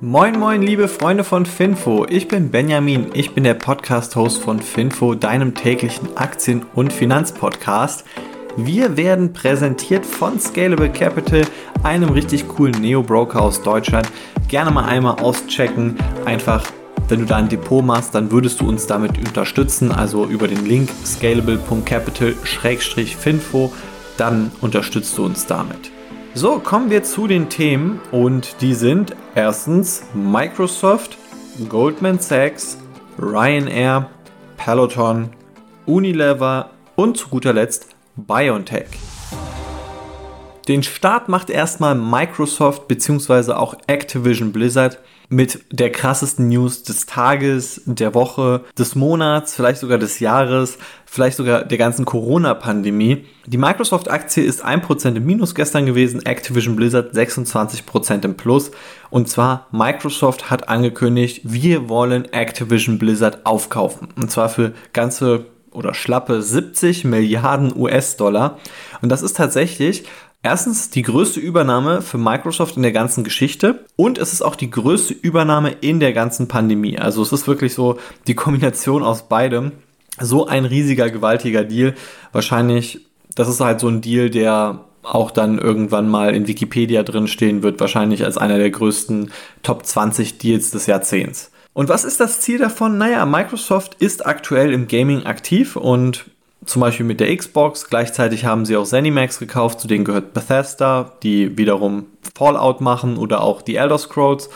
Moin moin liebe Freunde von Finfo, ich bin Benjamin, ich bin der Podcast-Host von Finfo, deinem täglichen Aktien- und Finanzpodcast. Wir werden präsentiert von Scalable Capital, einem richtig coolen Neo-Broker aus Deutschland. Gerne mal einmal auschecken, einfach wenn du da ein Depot machst, dann würdest du uns damit unterstützen, also über den Link scalable.capital-finfo, dann unterstützt du uns damit. So, kommen wir zu den Themen und die sind erstens Microsoft, Goldman Sachs, Ryanair, Peloton, Unilever und zu guter Letzt BioNTech. Den Start macht erstmal Microsoft bzw. auch Activision Blizzard mit der krassesten News des Tages, der Woche, des Monats, vielleicht sogar des Jahres, vielleicht sogar der ganzen Corona-Pandemie. Die Microsoft-Aktie ist 1% im Minus gestern gewesen, Activision Blizzard 26% im Plus. Und zwar Microsoft hat angekündigt, wir wollen Activision Blizzard aufkaufen. Und zwar für ganze oder schlappe 70 Milliarden US-Dollar. Und das ist tatsächlich Erstens die größte Übernahme für Microsoft in der ganzen Geschichte und es ist auch die größte Übernahme in der ganzen Pandemie. Also es ist wirklich so die Kombination aus beidem. So ein riesiger, gewaltiger Deal. Wahrscheinlich, das ist halt so ein Deal, der auch dann irgendwann mal in Wikipedia drin stehen wird, wahrscheinlich als einer der größten Top 20 Deals des Jahrzehnts. Und was ist das Ziel davon? Naja, Microsoft ist aktuell im Gaming aktiv und zum Beispiel mit der Xbox. Gleichzeitig haben sie auch Zenimax gekauft, zu denen gehört Bethesda, die wiederum Fallout machen oder auch die Elder Scrolls.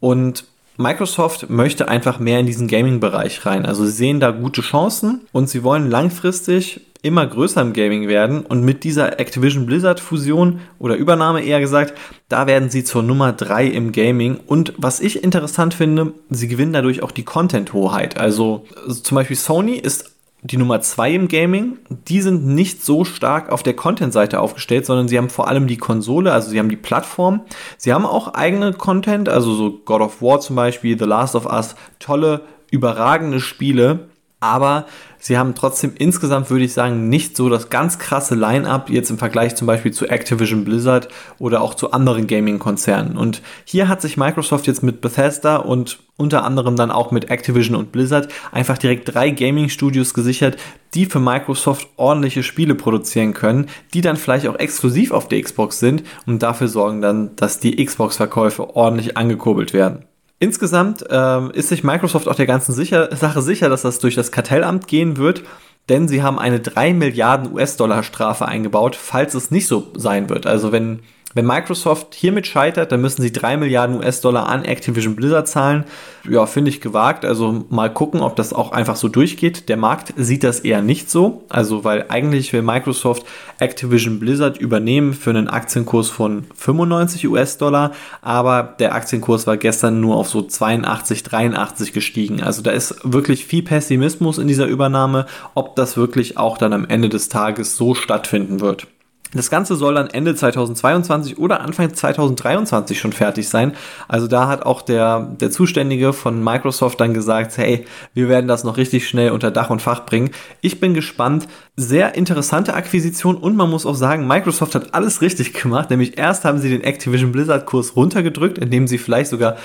Und Microsoft möchte einfach mehr in diesen Gaming-Bereich rein. Also sie sehen da gute Chancen und sie wollen langfristig immer größer im Gaming werden. Und mit dieser Activision Blizzard Fusion oder Übernahme eher gesagt, da werden sie zur Nummer 3 im Gaming. Und was ich interessant finde, sie gewinnen dadurch auch die Content-Hoheit. Also zum Beispiel Sony ist die Nummer zwei im Gaming, die sind nicht so stark auf der Content-Seite aufgestellt, sondern sie haben vor allem die Konsole, also sie haben die Plattform. Sie haben auch eigene Content, also so God of War zum Beispiel, The Last of Us, tolle, überragende Spiele, aber sie haben trotzdem insgesamt, würde ich sagen, nicht so das ganz krasse Line-up jetzt im Vergleich zum Beispiel zu Activision Blizzard oder auch zu anderen Gaming-Konzernen. Und hier hat sich Microsoft jetzt mit Bethesda und unter anderem dann auch mit Activision und Blizzard einfach direkt drei Gaming-Studios gesichert, die für Microsoft ordentliche Spiele produzieren können, die dann vielleicht auch exklusiv auf der Xbox sind und dafür sorgen dann, dass die Xbox-Verkäufe ordentlich angekurbelt werden. Insgesamt ähm, ist sich Microsoft auch der ganzen sicher, Sache sicher, dass das durch das Kartellamt gehen wird, denn sie haben eine 3 Milliarden US-Dollar Strafe eingebaut, falls es nicht so sein wird. Also wenn wenn Microsoft hiermit scheitert, dann müssen sie drei Milliarden US-Dollar an Activision Blizzard zahlen. Ja, finde ich gewagt. Also mal gucken, ob das auch einfach so durchgeht. Der Markt sieht das eher nicht so. Also, weil eigentlich will Microsoft Activision Blizzard übernehmen für einen Aktienkurs von 95 US-Dollar. Aber der Aktienkurs war gestern nur auf so 82, 83 gestiegen. Also da ist wirklich viel Pessimismus in dieser Übernahme, ob das wirklich auch dann am Ende des Tages so stattfinden wird. Das Ganze soll dann Ende 2022 oder Anfang 2023 schon fertig sein. Also da hat auch der, der Zuständige von Microsoft dann gesagt, hey, wir werden das noch richtig schnell unter Dach und Fach bringen. Ich bin gespannt. Sehr interessante Akquisition und man muss auch sagen, Microsoft hat alles richtig gemacht. Nämlich erst haben sie den Activision Blizzard Kurs runtergedrückt, indem sie vielleicht sogar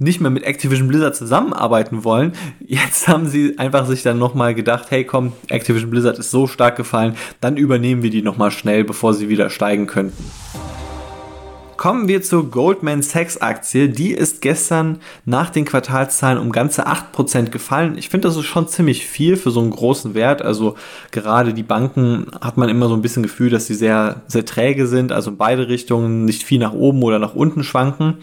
nicht mehr mit Activision Blizzard zusammenarbeiten wollen. Jetzt haben sie einfach sich dann nochmal gedacht, hey komm, Activision Blizzard ist so stark gefallen, dann übernehmen wir die nochmal schnell, bevor sie wieder steigen könnten. Kommen wir zur Goldman Sachs Aktie. Die ist gestern nach den Quartalszahlen um ganze 8% gefallen. Ich finde, das ist schon ziemlich viel für so einen großen Wert. Also gerade die Banken hat man immer so ein bisschen Gefühl, dass sie sehr, sehr träge sind. Also in beide Richtungen nicht viel nach oben oder nach unten schwanken.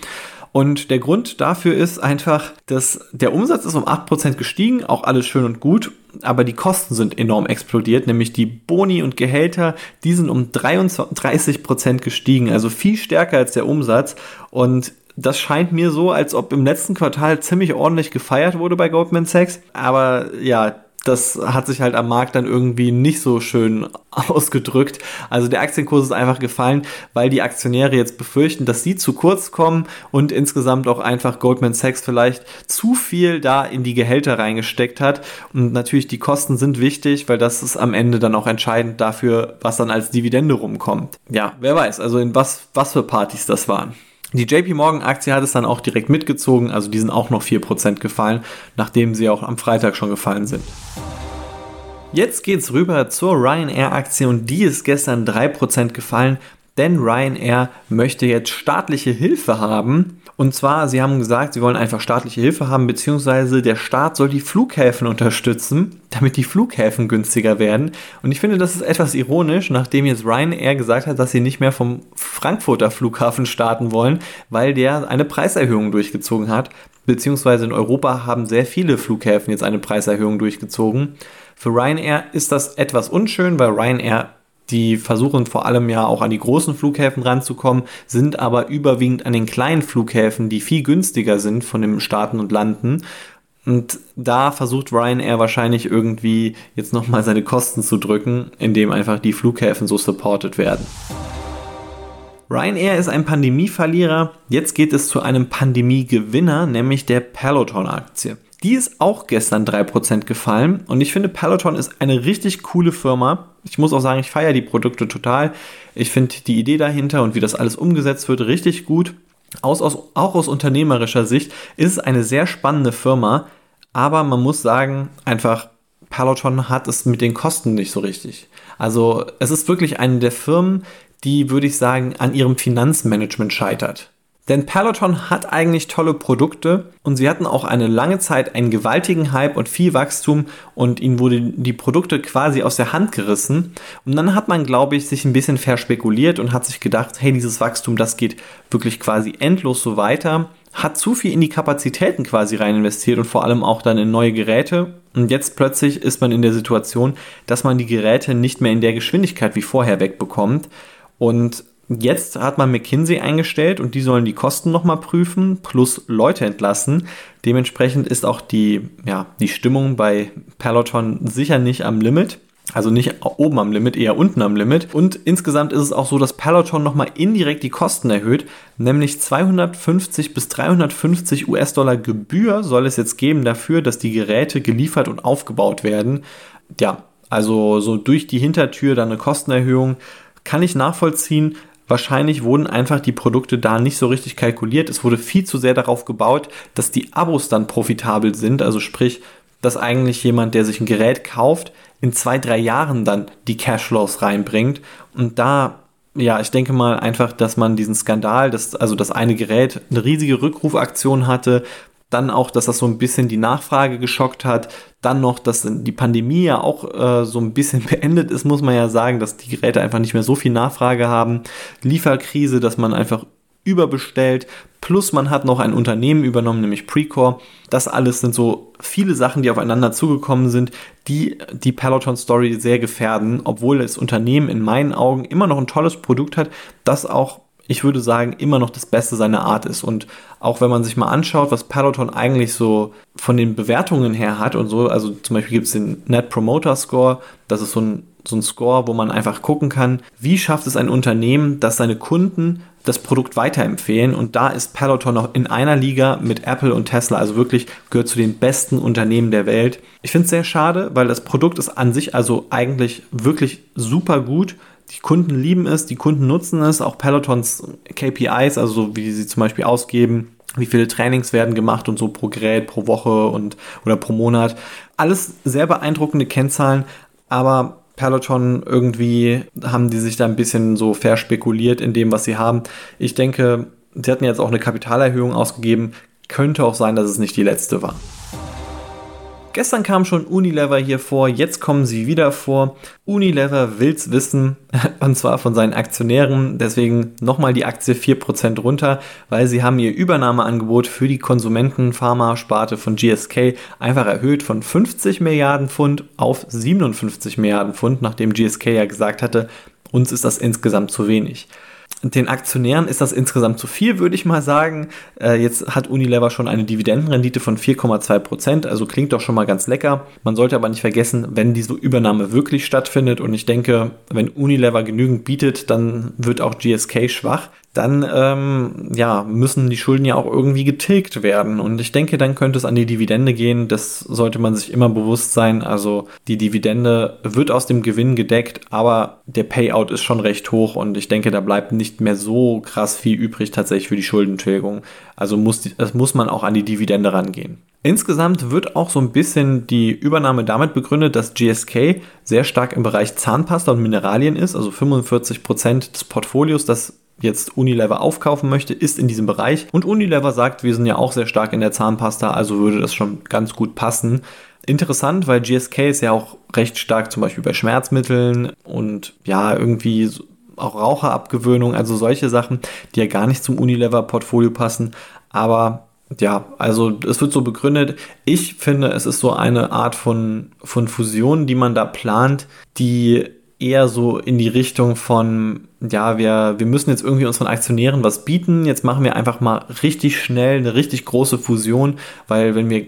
Und der Grund dafür ist einfach, dass der Umsatz ist um 8% gestiegen, auch alles schön und gut, aber die Kosten sind enorm explodiert, nämlich die Boni und Gehälter, die sind um 33% gestiegen, also viel stärker als der Umsatz. Und das scheint mir so, als ob im letzten Quartal ziemlich ordentlich gefeiert wurde bei Goldman Sachs. Aber ja, das hat sich halt am Markt dann irgendwie nicht so schön ausgedrückt. Also der Aktienkurs ist einfach gefallen, weil die Aktionäre jetzt befürchten, dass sie zu kurz kommen und insgesamt auch einfach Goldman Sachs vielleicht zu viel da in die Gehälter reingesteckt hat. Und natürlich die Kosten sind wichtig, weil das ist am Ende dann auch entscheidend dafür, was dann als Dividende rumkommt. Ja, wer weiß, also in was, was für Partys das waren. Die JP Morgan Aktie hat es dann auch direkt mitgezogen, also die sind auch noch 4% gefallen, nachdem sie auch am Freitag schon gefallen sind. Jetzt geht's rüber zur Ryanair Aktie und die ist gestern 3% gefallen, denn Ryanair möchte jetzt staatliche Hilfe haben und zwar, sie haben gesagt, sie wollen einfach staatliche Hilfe haben, beziehungsweise der Staat soll die Flughäfen unterstützen, damit die Flughäfen günstiger werden. Und ich finde, das ist etwas ironisch, nachdem jetzt Ryanair gesagt hat, dass sie nicht mehr vom Frankfurter Flughafen starten wollen, weil der eine Preiserhöhung durchgezogen hat. Beziehungsweise in Europa haben sehr viele Flughäfen jetzt eine Preiserhöhung durchgezogen. Für Ryanair ist das etwas unschön, weil Ryanair die versuchen vor allem ja auch an die großen Flughäfen ranzukommen, sind aber überwiegend an den kleinen Flughäfen, die viel günstiger sind von den Staaten und Landen. Und da versucht Ryanair wahrscheinlich irgendwie jetzt nochmal seine Kosten zu drücken, indem einfach die Flughäfen so supported werden. Ryanair ist ein Pandemieverlierer. Jetzt geht es zu einem Pandemiegewinner, nämlich der Peloton-Aktie. Die ist auch gestern 3% gefallen und ich finde Peloton ist eine richtig coole Firma. Ich muss auch sagen, ich feiere die Produkte total. Ich finde die Idee dahinter und wie das alles umgesetzt wird richtig gut. Aus, aus, auch aus unternehmerischer Sicht ist es eine sehr spannende Firma, aber man muss sagen, einfach Peloton hat es mit den Kosten nicht so richtig. Also es ist wirklich eine der Firmen, die, würde ich sagen, an ihrem Finanzmanagement scheitert. Denn Peloton hat eigentlich tolle Produkte und sie hatten auch eine lange Zeit einen gewaltigen Hype und viel Wachstum und ihnen wurden die Produkte quasi aus der Hand gerissen. Und dann hat man, glaube ich, sich ein bisschen verspekuliert und hat sich gedacht, hey, dieses Wachstum, das geht wirklich quasi endlos so weiter. Hat zu viel in die Kapazitäten quasi rein investiert und vor allem auch dann in neue Geräte. Und jetzt plötzlich ist man in der Situation, dass man die Geräte nicht mehr in der Geschwindigkeit wie vorher wegbekommt. Und Jetzt hat man McKinsey eingestellt und die sollen die Kosten nochmal prüfen, plus Leute entlassen. Dementsprechend ist auch die, ja, die Stimmung bei Peloton sicher nicht am Limit. Also nicht oben am Limit, eher unten am Limit. Und insgesamt ist es auch so, dass Peloton nochmal indirekt die Kosten erhöht, nämlich 250 bis 350 US-Dollar Gebühr soll es jetzt geben dafür, dass die Geräte geliefert und aufgebaut werden. Ja, also so durch die Hintertür dann eine Kostenerhöhung kann ich nachvollziehen, Wahrscheinlich wurden einfach die Produkte da nicht so richtig kalkuliert. Es wurde viel zu sehr darauf gebaut, dass die Abos dann profitabel sind. Also sprich, dass eigentlich jemand, der sich ein Gerät kauft, in zwei, drei Jahren dann die Cashflows reinbringt. Und da, ja, ich denke mal einfach, dass man diesen Skandal, dass, also das eine Gerät eine riesige Rückrufaktion hatte, dann auch, dass das so ein bisschen die Nachfrage geschockt hat. Dann noch, dass die Pandemie ja auch äh, so ein bisschen beendet ist, muss man ja sagen, dass die Geräte einfach nicht mehr so viel Nachfrage haben. Lieferkrise, dass man einfach überbestellt. Plus man hat noch ein Unternehmen übernommen, nämlich Precore. Das alles sind so viele Sachen, die aufeinander zugekommen sind, die die Peloton Story sehr gefährden, obwohl das Unternehmen in meinen Augen immer noch ein tolles Produkt hat, das auch ich würde sagen, immer noch das Beste seiner Art ist. Und auch wenn man sich mal anschaut, was Peloton eigentlich so von den Bewertungen her hat und so, also zum Beispiel gibt es den Net Promoter Score, das ist so ein, so ein Score, wo man einfach gucken kann, wie schafft es ein Unternehmen, dass seine Kunden das Produkt weiterempfehlen. Und da ist Peloton noch in einer Liga mit Apple und Tesla, also wirklich gehört zu den besten Unternehmen der Welt. Ich finde es sehr schade, weil das Produkt ist an sich also eigentlich wirklich super gut die Kunden lieben es, die Kunden nutzen es, auch Pelotons KPIs, also so wie sie zum Beispiel ausgeben, wie viele Trainings werden gemacht und so pro Gerät, pro Woche und oder pro Monat. Alles sehr beeindruckende Kennzahlen, aber Peloton irgendwie haben die sich da ein bisschen so verspekuliert in dem, was sie haben. Ich denke, sie hatten jetzt auch eine Kapitalerhöhung ausgegeben. Könnte auch sein, dass es nicht die letzte war. Gestern kam schon Unilever hier vor, jetzt kommen sie wieder vor. Unilever will's wissen, und zwar von seinen Aktionären. Deswegen nochmal die Aktie 4% runter, weil sie haben ihr Übernahmeangebot für die Konsumentenpharma-Sparte von GSK einfach erhöht von 50 Milliarden Pfund auf 57 Milliarden Pfund, nachdem GSK ja gesagt hatte, uns ist das insgesamt zu wenig den Aktionären ist das insgesamt zu viel, würde ich mal sagen. Äh, jetzt hat Unilever schon eine Dividendenrendite von 4,2 Prozent, also klingt doch schon mal ganz lecker. Man sollte aber nicht vergessen, wenn diese Übernahme wirklich stattfindet und ich denke, wenn Unilever genügend bietet, dann wird auch GSK schwach dann ähm, ja, müssen die Schulden ja auch irgendwie getilgt werden. Und ich denke, dann könnte es an die Dividende gehen. Das sollte man sich immer bewusst sein. Also die Dividende wird aus dem Gewinn gedeckt, aber der Payout ist schon recht hoch und ich denke, da bleibt nicht mehr so krass viel übrig tatsächlich für die Schuldentilgung. Also muss, das muss man auch an die Dividende rangehen. Insgesamt wird auch so ein bisschen die Übernahme damit begründet, dass GSK sehr stark im Bereich Zahnpasta und Mineralien ist. Also 45 Prozent des Portfolios, das jetzt Unilever aufkaufen möchte, ist in diesem Bereich. Und Unilever sagt, wir sind ja auch sehr stark in der Zahnpasta, also würde das schon ganz gut passen. Interessant, weil GSK ist ja auch recht stark zum Beispiel bei Schmerzmitteln und ja, irgendwie auch Raucherabgewöhnung, also solche Sachen, die ja gar nicht zum Unilever-Portfolio passen. Aber ja, also es wird so begründet. Ich finde, es ist so eine Art von, von Fusion, die man da plant, die eher so in die Richtung von, ja, wir, wir müssen jetzt irgendwie unseren Aktionären was bieten. Jetzt machen wir einfach mal richtig schnell eine richtig große Fusion, weil wenn wir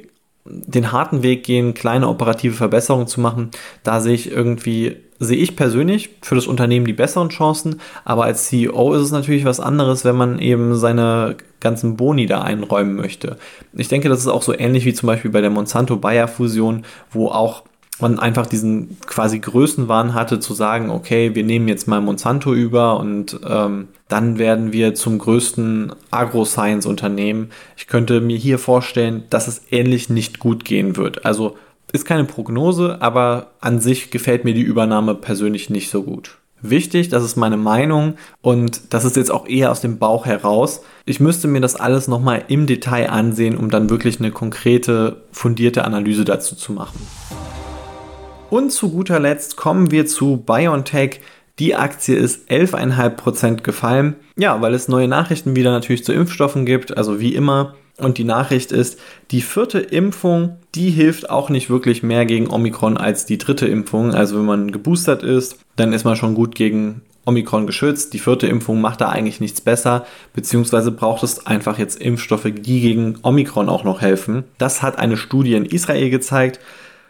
den harten Weg gehen, kleine operative Verbesserungen zu machen, da sehe ich irgendwie sehe ich persönlich für das Unternehmen die besseren Chancen, aber als CEO ist es natürlich was anderes, wenn man eben seine ganzen Boni da einräumen möchte. Ich denke, das ist auch so ähnlich wie zum Beispiel bei der Monsanto-Bayer-Fusion, wo auch man einfach diesen quasi Größenwahn hatte zu sagen, okay, wir nehmen jetzt mal Monsanto über und ähm, dann werden wir zum größten Agro-Science-Unternehmen. Ich könnte mir hier vorstellen, dass es ähnlich nicht gut gehen wird. Also ist keine Prognose, aber an sich gefällt mir die Übernahme persönlich nicht so gut. Wichtig, das ist meine Meinung und das ist jetzt auch eher aus dem Bauch heraus. Ich müsste mir das alles nochmal im Detail ansehen, um dann wirklich eine konkrete, fundierte Analyse dazu zu machen. Und zu guter Letzt kommen wir zu BioNTech. Die Aktie ist 11,5% gefallen. Ja, weil es neue Nachrichten wieder natürlich zu Impfstoffen gibt. Also wie immer, und die Nachricht ist, die vierte Impfung, die hilft auch nicht wirklich mehr gegen Omikron als die dritte Impfung. Also wenn man geboostert ist, dann ist man schon gut gegen Omikron geschützt. Die vierte Impfung macht da eigentlich nichts besser, beziehungsweise braucht es einfach jetzt Impfstoffe, die gegen Omikron auch noch helfen. Das hat eine Studie in Israel gezeigt.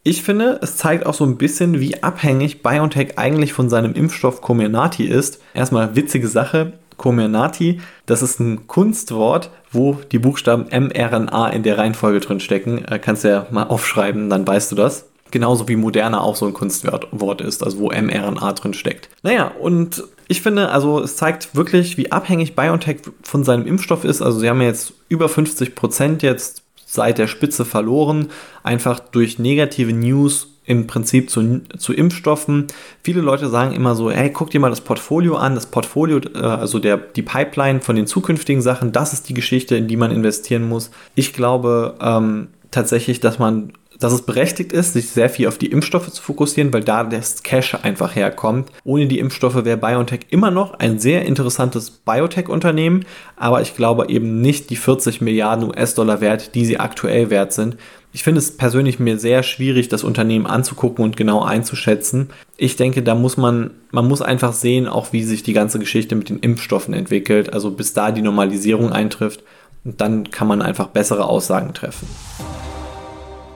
Ich finde, es zeigt auch so ein bisschen, wie abhängig BioNTech eigentlich von seinem Impfstoff Comirnaty ist. Erstmal witzige Sache. Comirnaty, das ist ein Kunstwort, wo die Buchstaben mRNA in der Reihenfolge drin stecken. Äh, kannst du ja mal aufschreiben, dann weißt du das. Genauso wie Moderna auch so ein Kunstwort ist, also wo mRNA drin steckt. Naja, und ich finde, also es zeigt wirklich, wie abhängig BioNTech von seinem Impfstoff ist. Also sie haben jetzt über 50 Prozent jetzt seit der Spitze verloren, einfach durch negative News im Prinzip zu, zu Impfstoffen. Viele Leute sagen immer so, hey, guck dir mal das Portfolio an. Das Portfolio, äh, also der, die Pipeline von den zukünftigen Sachen, das ist die Geschichte, in die man investieren muss. Ich glaube ähm, tatsächlich, dass man dass es berechtigt ist, sich sehr viel auf die Impfstoffe zu fokussieren, weil da das Cash einfach herkommt. Ohne die Impfstoffe wäre BioNTech immer noch ein sehr interessantes Biotech-Unternehmen, aber ich glaube eben nicht die 40 Milliarden US-Dollar wert, die sie aktuell wert sind. Ich finde es persönlich mir sehr schwierig, das Unternehmen anzugucken und genau einzuschätzen. Ich denke, da muss man, man muss einfach sehen, auch wie sich die ganze Geschichte mit den Impfstoffen entwickelt. Also bis da die Normalisierung eintrifft. Und dann kann man einfach bessere Aussagen treffen.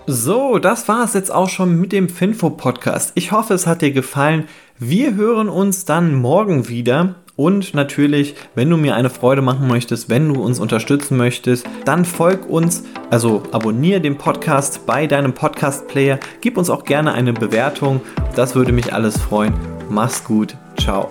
So, das war es jetzt auch schon mit dem Finfo-Podcast. Ich hoffe, es hat dir gefallen. Wir hören uns dann morgen wieder. Und natürlich, wenn du mir eine Freude machen möchtest, wenn du uns unterstützen möchtest, dann folg uns, also abonniere den Podcast bei deinem Podcast-Player. Gib uns auch gerne eine Bewertung. Das würde mich alles freuen. Mach's gut. Ciao.